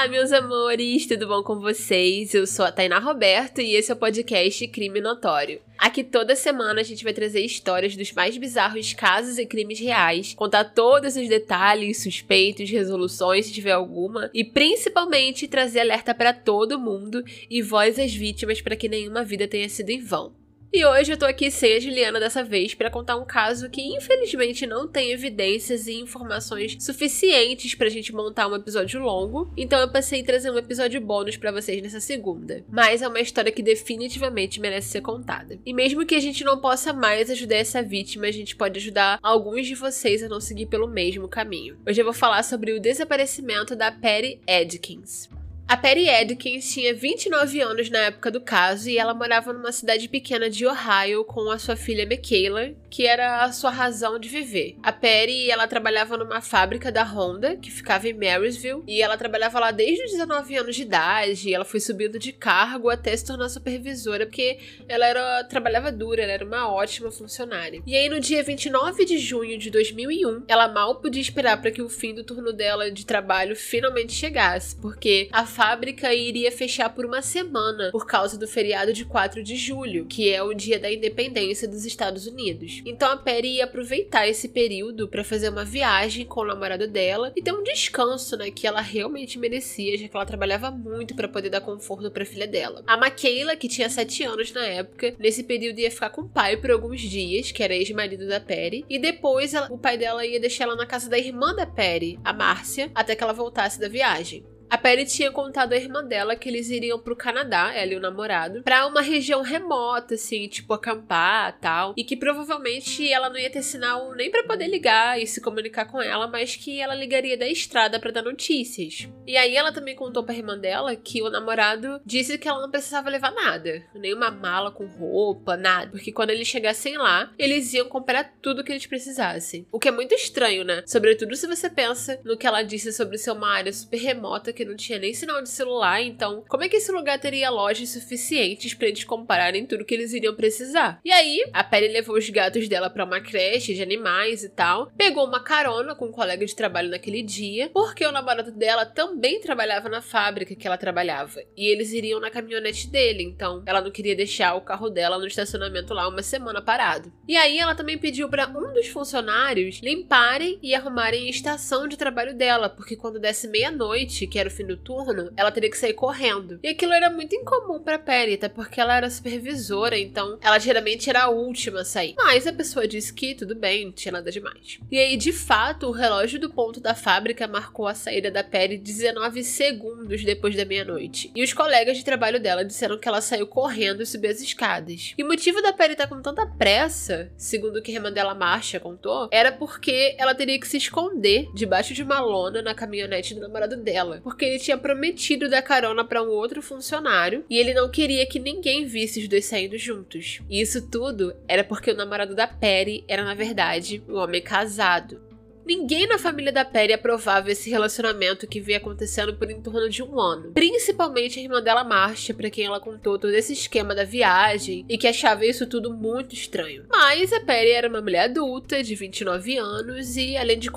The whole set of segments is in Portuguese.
Olá, meus amores, tudo bom com vocês? Eu sou a Tainá Roberto e esse é o podcast Crime Notório. Aqui toda semana a gente vai trazer histórias dos mais bizarros casos e crimes reais, contar todos os detalhes, suspeitos, resoluções, se tiver alguma, e principalmente trazer alerta para todo mundo e voz às vítimas para que nenhuma vida tenha sido em vão. E hoje eu tô aqui sem a Juliana dessa vez para contar um caso que infelizmente não tem evidências e informações suficientes pra gente montar um episódio longo, então eu passei a trazer um episódio bônus para vocês nessa segunda. Mas é uma história que definitivamente merece ser contada. E mesmo que a gente não possa mais ajudar essa vítima, a gente pode ajudar alguns de vocês a não seguir pelo mesmo caminho. Hoje eu vou falar sobre o desaparecimento da Perry Edkins. A Perry Edkins tinha 29 anos na época do caso e ela morava numa cidade pequena de Ohio com a sua filha Michaela, que era a sua razão de viver. A Perry, ela trabalhava numa fábrica da Honda, que ficava em Marysville, e ela trabalhava lá desde os 19 anos de idade, e ela foi subindo de cargo até se tornar supervisora, porque ela era trabalhava dura, ela era uma ótima funcionária. E aí no dia 29 de junho de 2001, ela mal podia esperar para que o fim do turno dela de trabalho finalmente chegasse, porque a fábrica iria fechar por uma semana por causa do feriado de 4 de julho, que é o dia da independência dos Estados Unidos. Então a Perry ia aproveitar esse período para fazer uma viagem com o namorado dela e ter um descanso, né, que ela realmente merecia, já que ela trabalhava muito para poder dar conforto para a filha dela. A Michaela, que tinha 7 anos na época, nesse período ia ficar com o pai por alguns dias, que era ex-marido da Perry, e depois ela, o pai dela ia deixar ela na casa da irmã da Perry, a Márcia, até que ela voltasse da viagem. A Perry tinha contado à irmã dela que eles iriam pro Canadá, ela e o namorado, pra uma região remota, assim, tipo acampar tal. E que provavelmente ela não ia ter sinal nem para poder ligar e se comunicar com ela, mas que ela ligaria da estrada para dar notícias. E aí ela também contou pra irmã dela que o namorado disse que ela não precisava levar nada, nenhuma mala com roupa, nada. Porque quando eles chegassem lá, eles iam comprar tudo que eles precisassem. O que é muito estranho, né? Sobretudo se você pensa no que ela disse sobre ser uma área super remota que não tinha nem sinal de celular, então como é que esse lugar teria lojas suficientes para eles compararem tudo que eles iriam precisar? E aí, a Perry levou os gatos dela para uma creche de animais e tal, pegou uma carona com um colega de trabalho naquele dia, porque o namorado dela também trabalhava na fábrica que ela trabalhava, e eles iriam na caminhonete dele, então ela não queria deixar o carro dela no estacionamento lá uma semana parado. E aí ela também pediu para um dos funcionários limparem e arrumarem a estação de trabalho dela, porque quando desse meia-noite, que era o fim do turno, ela teria que sair correndo. E aquilo era muito incomum pra Perry, até porque ela era supervisora, então ela geralmente era a última a sair. Mas a pessoa disse que tudo bem, não tinha nada demais. E aí, de fato, o relógio do ponto da fábrica marcou a saída da Perry 19 segundos depois da meia-noite. E os colegas de trabalho dela disseram que ela saiu correndo e subiu as escadas. E o motivo da Perry estar tá com tanta pressa, segundo o que a irmã dela Marcia contou, era porque ela teria que se esconder debaixo de uma lona na caminhonete do namorado dela. Porque ele tinha prometido dar carona para um outro funcionário e ele não queria que ninguém visse os dois saindo juntos. E isso tudo era porque o namorado da Perry era, na verdade, um homem casado. Ninguém na família da Perry aprovava esse relacionamento que vinha acontecendo por em torno de um ano. Principalmente a irmã dela, Marcia, para quem ela contou todo esse esquema da viagem e que achava isso tudo muito estranho. Mas a Perry era uma mulher adulta, de 29 anos, e além de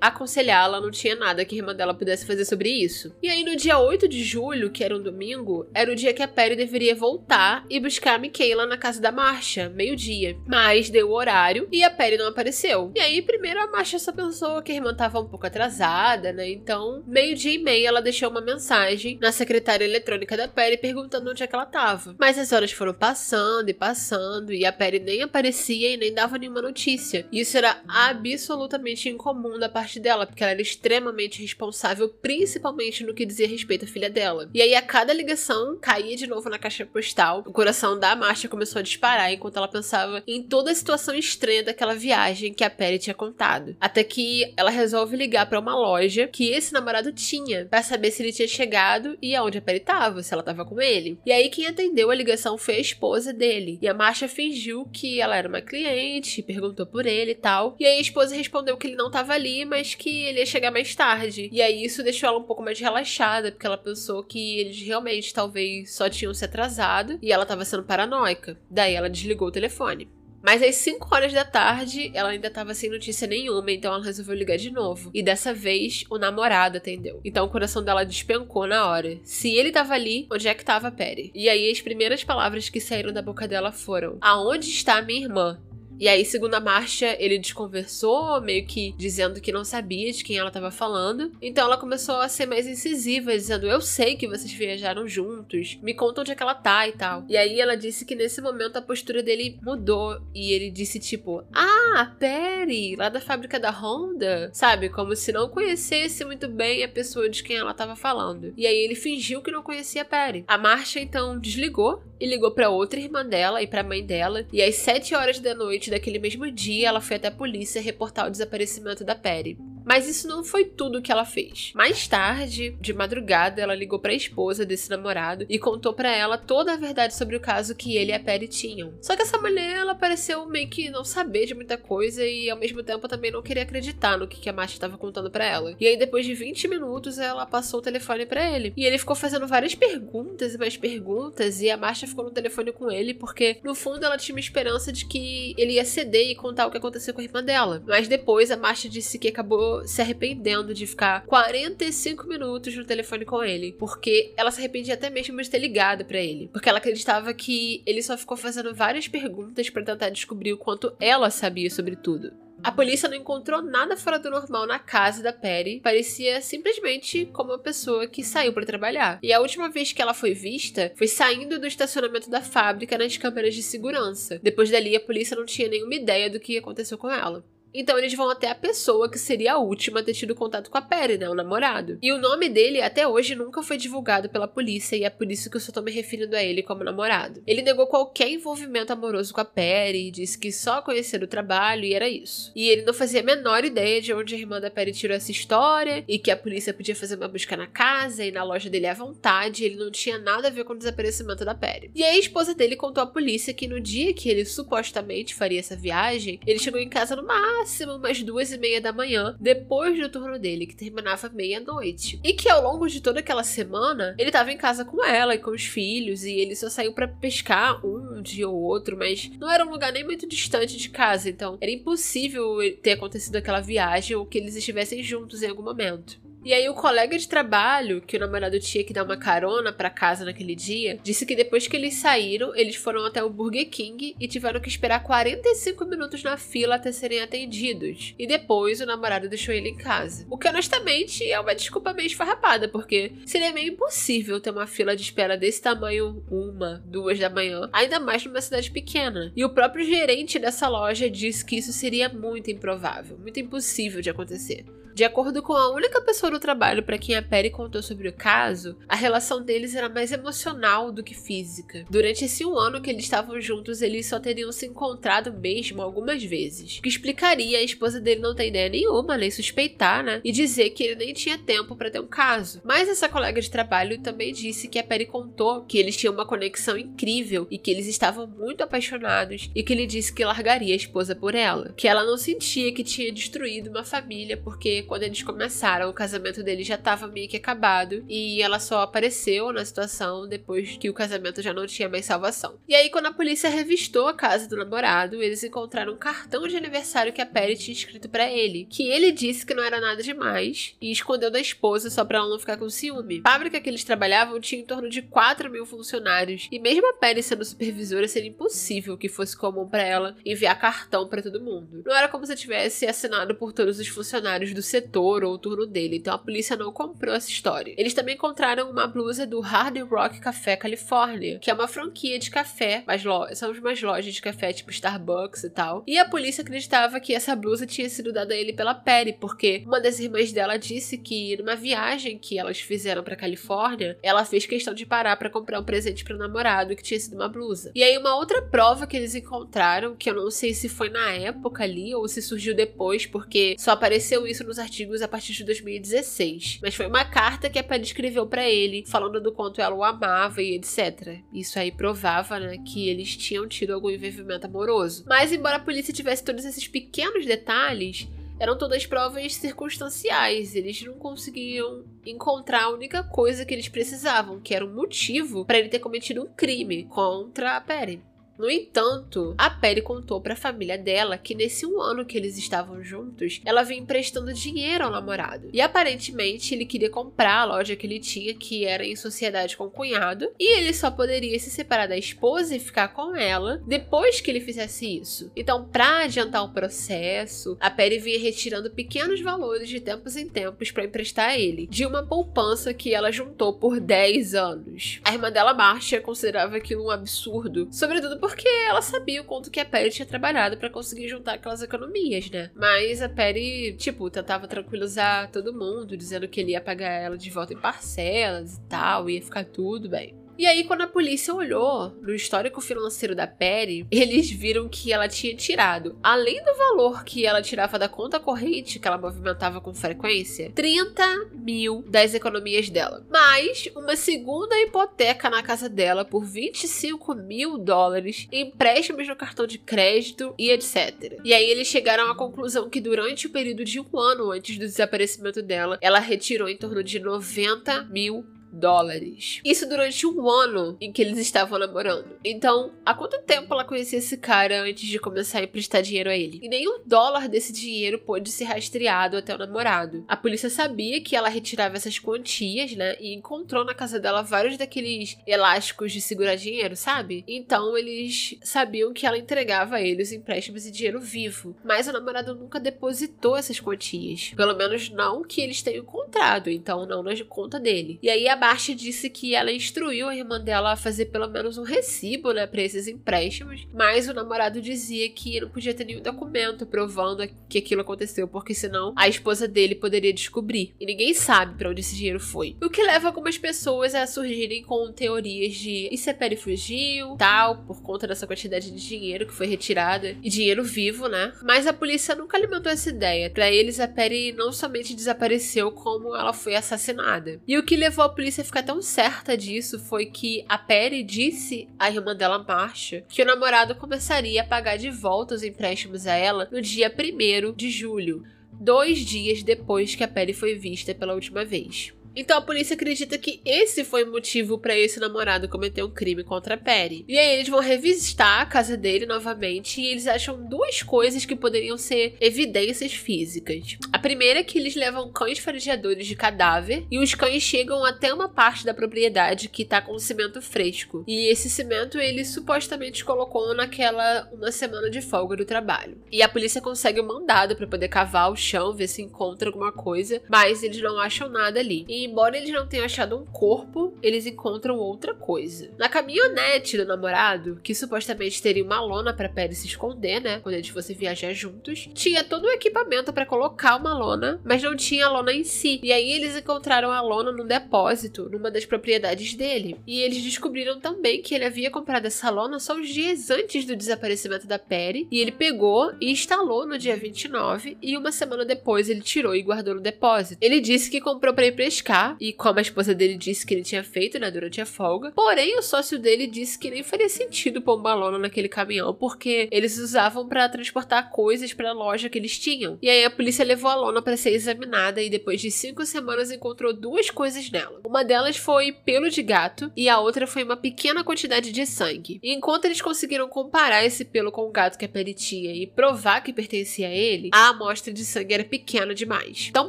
aconselhá-la, não tinha nada que a irmã dela pudesse fazer sobre isso. E aí, no dia 8 de julho, que era um domingo, era o dia que a Perry deveria voltar e buscar a Michaela na casa da Marcia, meio-dia. Mas deu o horário e a Perry não apareceu. E aí, primeiro a Marcia só pensou que a irmã tava um pouco atrasada, né? Então, meio-dia e meia, ela deixou uma mensagem na secretária eletrônica da Perry perguntando onde é que ela tava. Mas as horas foram passando e passando e a Perry nem aparecia e nem dava nenhuma notícia. Isso era absolutamente incomum da parte dela, porque ela era extremamente responsável, principalmente no que dizia respeito à filha dela. E aí, a cada ligação, caía de novo na caixa postal. O coração da Marcia começou a disparar enquanto ela pensava em toda a situação estranha daquela viagem que a Perry tinha contado. Até que ela resolve ligar para uma loja que esse namorado tinha para saber se ele tinha chegado e aonde a Perry tava, se ela tava com ele. E aí quem atendeu a ligação foi a esposa dele. E a Marcia fingiu que ela era uma cliente, perguntou por ele e tal. E aí a esposa respondeu que ele não tava ali, mas que ele ia chegar mais tarde. E aí isso deixou ela um pouco mais relaxada, porque ela pensou que eles realmente talvez só tinham se atrasado e ela tava sendo paranoica. Daí ela desligou o telefone. Mas às 5 horas da tarde, ela ainda tava sem notícia nenhuma, então ela resolveu ligar de novo. E dessa vez, o namorado atendeu. Então o coração dela despencou na hora. Se ele tava ali, onde é que tava a Perry? E aí as primeiras palavras que saíram da boca dela foram: Aonde está minha irmã? E aí, segundo a marcha, ele desconversou, meio que dizendo que não sabia de quem ela estava falando. Então ela começou a ser mais incisiva, dizendo: Eu sei que vocês viajaram juntos, me conta onde é que ela tá e tal. E aí ela disse que nesse momento a postura dele mudou. E ele disse, tipo, Ah, Perry, lá da fábrica da Honda. Sabe? Como se não conhecesse muito bem a pessoa de quem ela estava falando. E aí ele fingiu que não conhecia a Perry. A marcha então desligou e ligou para outra irmã dela e para mãe dela. E às 7 horas da noite daquele mesmo dia, ela foi até a polícia reportar o desaparecimento da Perry. Mas isso não foi tudo que ela fez. Mais tarde, de madrugada, ela ligou para a esposa desse namorado e contou para ela toda a verdade sobre o caso que ele e a Perry tinham. Só que essa mulher, ela pareceu meio que não saber de muita coisa e ao mesmo tempo também não queria acreditar no que a Marcia estava contando para ela. E aí depois de 20 minutos, ela passou o telefone para ele. E ele ficou fazendo várias perguntas e mais perguntas e a Marcia ficou no telefone com ele porque no fundo ela tinha uma esperança de que ele ia ceder e contar o que aconteceu com a irmã dela. Mas depois a Marcia disse que acabou se arrependendo de ficar 45 minutos no telefone com ele, porque ela se arrependia até mesmo de ter ligado para ele, porque ela acreditava que ele só ficou fazendo várias perguntas para tentar descobrir o quanto ela sabia sobre tudo. A polícia não encontrou nada fora do normal na casa da Perry. Parecia simplesmente como uma pessoa que saiu para trabalhar. E a última vez que ela foi vista foi saindo do estacionamento da fábrica nas câmeras de segurança. Depois dali, a polícia não tinha nenhuma ideia do que aconteceu com ela. Então eles vão até a pessoa que seria a última a ter tido contato com a Perry, né? O namorado. E o nome dele até hoje nunca foi divulgado pela polícia e é por isso que eu só tô me referindo a ele como namorado. Ele negou qualquer envolvimento amoroso com a Perry, disse que só conhecia o trabalho e era isso. E ele não fazia a menor ideia de onde a irmã da Perry tirou essa história e que a polícia podia fazer uma busca na casa e na loja dele à vontade. Ele não tinha nada a ver com o desaparecimento da Perry. E a esposa dele contou à polícia que no dia que ele supostamente faria essa viagem, ele chegou em casa no máximo umas duas e meia da manhã, depois do turno dele, que terminava meia-noite. E que ao longo de toda aquela semana, ele estava em casa com ela e com os filhos, e ele só saiu para pescar um dia ou outro, mas não era um lugar nem muito distante de casa, então era impossível ter acontecido aquela viagem ou que eles estivessem juntos em algum momento. E aí o colega de trabalho, que o namorado tinha que dar uma carona para casa naquele dia, disse que depois que eles saíram, eles foram até o Burger King e tiveram que esperar 45 minutos na fila até serem atendidos. E depois o namorado deixou ele em casa. O que honestamente é uma desculpa meio esfarrapada, porque seria meio impossível ter uma fila de espera desse tamanho uma, duas da manhã, ainda mais numa cidade pequena. E o próprio gerente dessa loja disse que isso seria muito improvável, muito impossível de acontecer. De acordo com a única pessoa no trabalho para quem a Perry contou sobre o caso, a relação deles era mais emocional do que física. Durante esse um ano que eles estavam juntos, eles só teriam se encontrado mesmo algumas vezes. O que explicaria a esposa dele não ter ideia nenhuma, nem suspeitar, né? E dizer que ele nem tinha tempo para ter um caso. Mas essa colega de trabalho também disse que a Perry contou que eles tinham uma conexão incrível e que eles estavam muito apaixonados e que ele disse que largaria a esposa por ela. Que ela não sentia que tinha destruído uma família porque quando eles começaram, o casamento dele já tava meio que acabado e ela só apareceu na situação depois que o casamento já não tinha mais salvação. E aí, quando a polícia revistou a casa do namorado, eles encontraram um cartão de aniversário que a Perry tinha escrito para ele, que ele disse que não era nada demais e escondeu da esposa só pra ela não ficar com ciúme. A fábrica que eles trabalhavam tinha em torno de 4 mil funcionários e mesmo a Perry sendo supervisora, seria impossível que fosse comum para ela enviar cartão para todo mundo. Não era como se tivesse assinado por todos os funcionários do setor ou o turno dele, então a polícia não comprou essa história. Eles também encontraram uma blusa do Hard Rock Café Califórnia, que é uma franquia de café, mas são umas lojas de café tipo Starbucks e tal. E a polícia acreditava que essa blusa tinha sido dada a ele pela Perry, porque uma das irmãs dela disse que numa viagem que elas fizeram para Califórnia, ela fez questão de parar para comprar um presente para o namorado que tinha sido uma blusa. E aí uma outra prova que eles encontraram, que eu não sei se foi na época ali ou se surgiu depois, porque só apareceu isso nos artigos a partir de 2016, mas foi uma carta que a Perry escreveu para ele, falando do quanto ela o amava e etc. Isso aí provava, né, que eles tinham tido algum envolvimento amoroso. Mas embora a polícia tivesse todos esses pequenos detalhes, eram todas provas circunstanciais. Eles não conseguiam encontrar a única coisa que eles precisavam, que era um motivo para ele ter cometido um crime contra a Perry. No entanto, a Perry contou para a família dela que nesse um ano que eles estavam juntos, ela vinha emprestando dinheiro ao namorado. E aparentemente ele queria comprar a loja que ele tinha, que era em sociedade com o cunhado, e ele só poderia se separar da esposa e ficar com ela depois que ele fizesse isso. Então, para adiantar o processo, a Perry vinha retirando pequenos valores de tempos em tempos para emprestar a ele, de uma poupança que ela juntou por 10 anos. A irmã dela, Marcia, considerava aquilo um absurdo, sobretudo porque ela sabia o quanto que a Perry tinha trabalhado para conseguir juntar aquelas economias, né? Mas a Perry, tipo, tentava tranquilizar todo mundo, dizendo que ele ia pagar ela de volta em parcelas e tal, ia ficar tudo bem. E aí, quando a polícia olhou no histórico financeiro da Perry, eles viram que ela tinha tirado, além do valor que ela tirava da conta corrente que ela movimentava com frequência, 30 mil das economias dela. Mais uma segunda hipoteca na casa dela por 25 mil dólares, empréstimos no cartão de crédito e etc. E aí eles chegaram à conclusão que durante o período de um ano antes do desaparecimento dela, ela retirou em torno de 90 mil dólares. Isso durante um ano em que eles estavam namorando. Então, há quanto tempo ela conhecia esse cara antes de começar a emprestar dinheiro a ele? E nenhum dólar desse dinheiro pôde ser rastreado até o namorado. A polícia sabia que ela retirava essas quantias, né? E encontrou na casa dela vários daqueles elásticos de segurar dinheiro, sabe? Então, eles sabiam que ela entregava a ele os empréstimos e dinheiro vivo. Mas o namorado nunca depositou essas quantias. Pelo menos não que eles tenham encontrado. Então, não na conta dele. E aí a Bart disse que ela instruiu a irmã dela a fazer pelo menos um recibo, né, para esses empréstimos, mas o namorado dizia que não podia ter nenhum documento provando que aquilo aconteceu, porque senão a esposa dele poderia descobrir. E ninguém sabe para onde esse dinheiro foi. O que leva algumas pessoas a surgirem com teorias de se a Perry fugiu, tal, por conta dessa quantidade de dinheiro que foi retirada e dinheiro vivo, né? Mas a polícia nunca alimentou essa ideia. Para eles, a Perry não somente desapareceu, como ela foi assassinada. E o que levou a polícia polícia ficar tão certa disso foi que a Perry disse à irmã dela, Marcia, que o namorado começaria a pagar de volta os empréstimos a ela no dia 1 de julho, dois dias depois que a Perry foi vista pela última vez. Então a polícia acredita que esse foi o motivo para esse namorado cometer um crime contra a Perry. E aí eles vão revisitar a casa dele novamente e eles acham duas coisas que poderiam ser evidências físicas. A primeira é que eles levam cães farejadores de cadáver e os cães chegam até uma parte da propriedade que tá com cimento fresco. E esse cimento ele supostamente colocou naquela uma semana de folga do trabalho. E a polícia consegue um mandado para poder cavar o chão, ver se encontra alguma coisa, mas eles não acham nada ali. E embora eles não tenham achado um corpo, eles encontram outra coisa. Na caminhonete do namorado, que supostamente teria uma lona para Perry se esconder, né, quando eles fossem viajar juntos, tinha todo o equipamento para colocar uma lona, mas não tinha a lona em si. E aí eles encontraram a lona num depósito, numa das propriedades dele. E eles descobriram também que ele havia comprado essa lona só uns dias antes do desaparecimento da Perry, e ele pegou e instalou no dia 29, e uma semana depois ele tirou e guardou no depósito. Ele disse que comprou para ir viajar, e como a esposa dele disse que ele tinha feito, né, durante a folga. Porém, o sócio dele disse que nem faria sentido pôr uma lona naquele caminhão, porque eles usavam para transportar coisas para a loja que eles tinham. E aí a polícia levou a lona para ser examinada e depois de cinco semanas encontrou duas coisas nela. Uma delas foi pelo de gato e a outra foi uma pequena quantidade de sangue. E enquanto eles conseguiram comparar esse pelo com o gato que a Perry tinha e provar que pertencia a ele, a amostra de sangue era pequena demais. Tão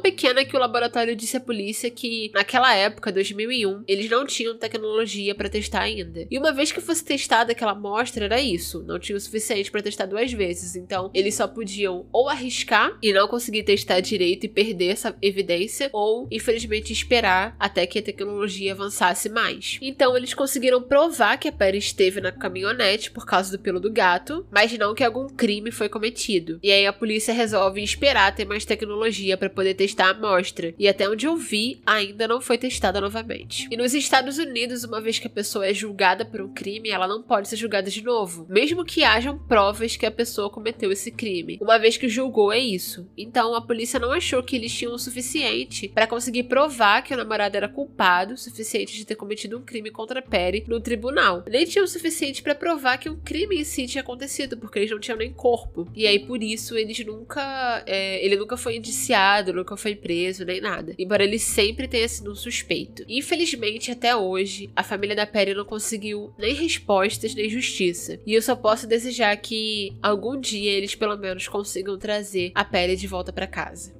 pequena que o laboratório disse à polícia que, naquela época, 2001, eles não tinham tecnologia para testar ainda. E uma vez que fosse testada aquela amostra, era isso. Não tinha o suficiente para testar duas vezes. Então, eles só podiam ou arriscar e não conseguir testar direito e perder essa evidência, ou, infelizmente, esperar até que a tecnologia avançasse mais. Então, eles conseguiram provar que a Perry esteve na caminhonete por causa do pelo do gato, mas não que algum crime foi cometido. E aí a polícia resolve esperar ter mais tecnologia para poder testar a amostra. E até onde eu vi, ainda não foi testada novamente. E nos Estados Unidos, uma vez que a pessoa é julgada por um crime, ela não pode ser julgada de novo, mesmo que hajam provas que a pessoa cometeu esse crime. Uma vez que julgou é isso. Então a polícia não achou que eles tinham o suficiente para conseguir provar que o namorado era culpado, o suficiente de ter cometido um crime contra Perry no tribunal. Nem tinha o suficiente para provar que um crime em si tinha acontecido, porque eles não tinham nem corpo. E aí por isso eles nunca, é, ele nunca foi indiciado, nunca foi preso nem nada. Embora ele sempre tenha sido um suspeito. Infelizmente até hoje a família da Perry não conseguiu nem respostas nem justiça. E eu só posso desejar que algum dia eles pelo menos consigam trazer a Perry de volta para casa.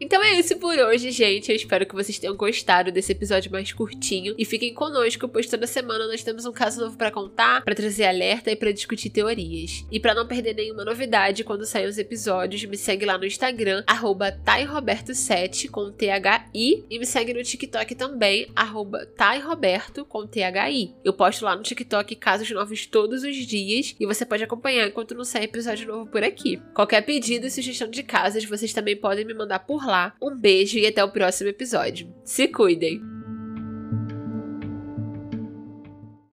Então é isso por hoje, gente. Eu espero que vocês tenham gostado desse episódio mais curtinho e fiquem conosco, pois toda semana nós temos um caso novo para contar, para trazer alerta e para discutir teorias. E para não perder nenhuma novidade quando saem os episódios, me segue lá no Instagram @tairoberto7 com THI e me segue no TikTok também @tairoberto com THI. Eu posto lá no TikTok casos novos todos os dias e você pode acompanhar enquanto não sai episódio novo por aqui. Qualquer pedido sugestão de casas, vocês também podem me mandar por lá. Um beijo e até o próximo episódio. Se cuidem!